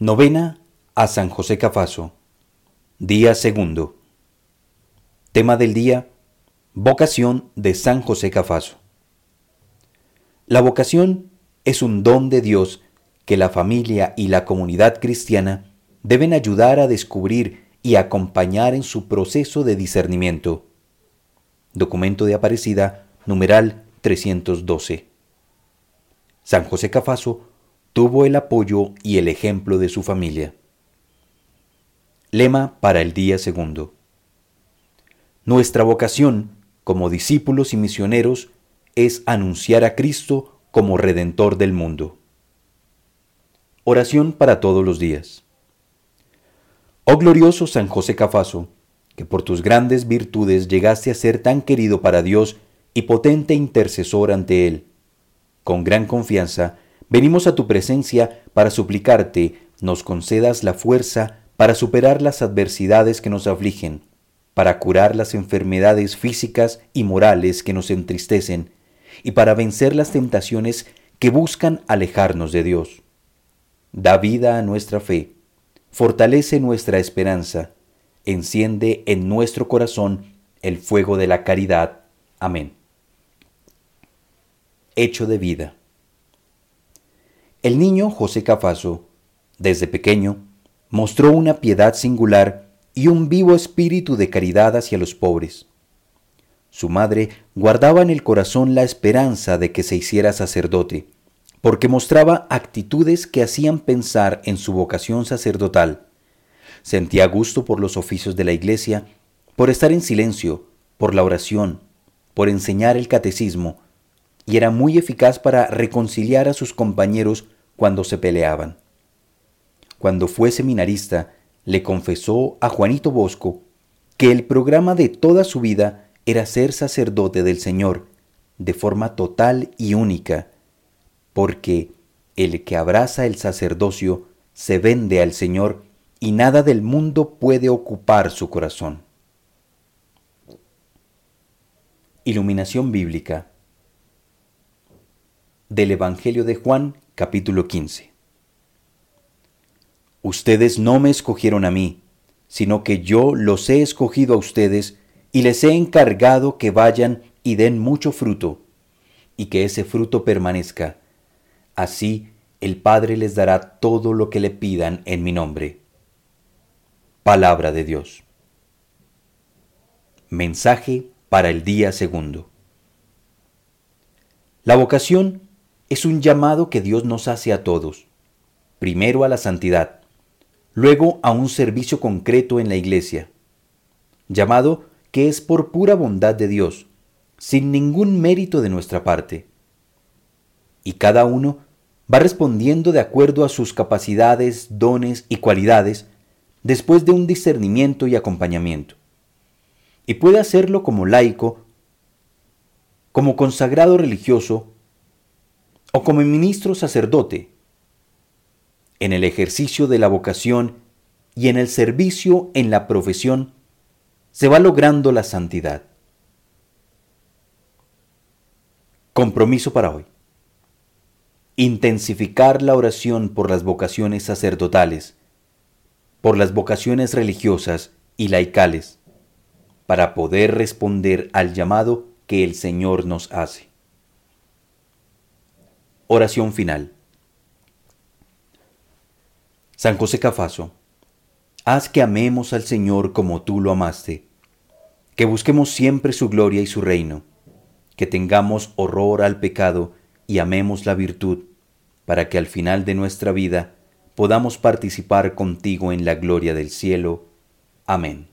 Novena a San José Cafaso. Día segundo. Tema del día. Vocación de San José Cafaso. La vocación es un don de Dios que la familia y la comunidad cristiana deben ayudar a descubrir y acompañar en su proceso de discernimiento. Documento de Aparecida, numeral 312. San José Cafaso tuvo el apoyo y el ejemplo de su familia. Lema para el día segundo. Nuestra vocación como discípulos y misioneros es anunciar a Cristo como Redentor del mundo. Oración para todos los días. Oh glorioso San José Cafaso, que por tus grandes virtudes llegaste a ser tan querido para Dios y potente intercesor ante Él. Con gran confianza, venimos a tu presencia para suplicarte nos concedas la fuerza para superar las adversidades que nos afligen, para curar las enfermedades físicas y morales que nos entristecen, y para vencer las tentaciones que buscan alejarnos de Dios. Da vida a nuestra fe, fortalece nuestra esperanza, enciende en nuestro corazón el fuego de la caridad. Amén. Hecho de vida. El niño José Cafaso, desde pequeño, mostró una piedad singular y un vivo espíritu de caridad hacia los pobres. Su madre guardaba en el corazón la esperanza de que se hiciera sacerdote, porque mostraba actitudes que hacían pensar en su vocación sacerdotal. Sentía gusto por los oficios de la iglesia, por estar en silencio, por la oración, por enseñar el catecismo, y era muy eficaz para reconciliar a sus compañeros cuando se peleaban. Cuando fue seminarista, le confesó a Juanito Bosco que el programa de toda su vida era ser sacerdote del Señor, de forma total y única, porque el que abraza el sacerdocio se vende al Señor y nada del mundo puede ocupar su corazón. Iluminación bíblica del Evangelio de Juan, capítulo 15. Ustedes no me escogieron a mí, sino que yo los he escogido a ustedes y les he encargado que vayan y den mucho fruto, y que ese fruto permanezca. Así el Padre les dará todo lo que le pidan en mi nombre. Palabra de Dios. Mensaje para el día segundo. La vocación es un llamado que Dios nos hace a todos. Primero a la santidad, luego a un servicio concreto en la iglesia. Llamado que es por pura bondad de Dios, sin ningún mérito de nuestra parte. Y cada uno va respondiendo de acuerdo a sus capacidades, dones y cualidades, después de un discernimiento y acompañamiento. Y puede hacerlo como laico, como consagrado religioso o como ministro sacerdote, en el ejercicio de la vocación y en el servicio en la profesión, se va logrando la santidad. Compromiso para hoy. Intensificar la oración por las vocaciones sacerdotales, por las vocaciones religiosas y laicales, para poder responder al llamado que el Señor nos hace. Oración final. San José Cafaso, haz que amemos al Señor como tú lo amaste, que busquemos siempre su gloria y su reino, que tengamos horror al pecado y amemos la virtud, para que al final de nuestra vida podamos participar contigo en la gloria del cielo. Amén.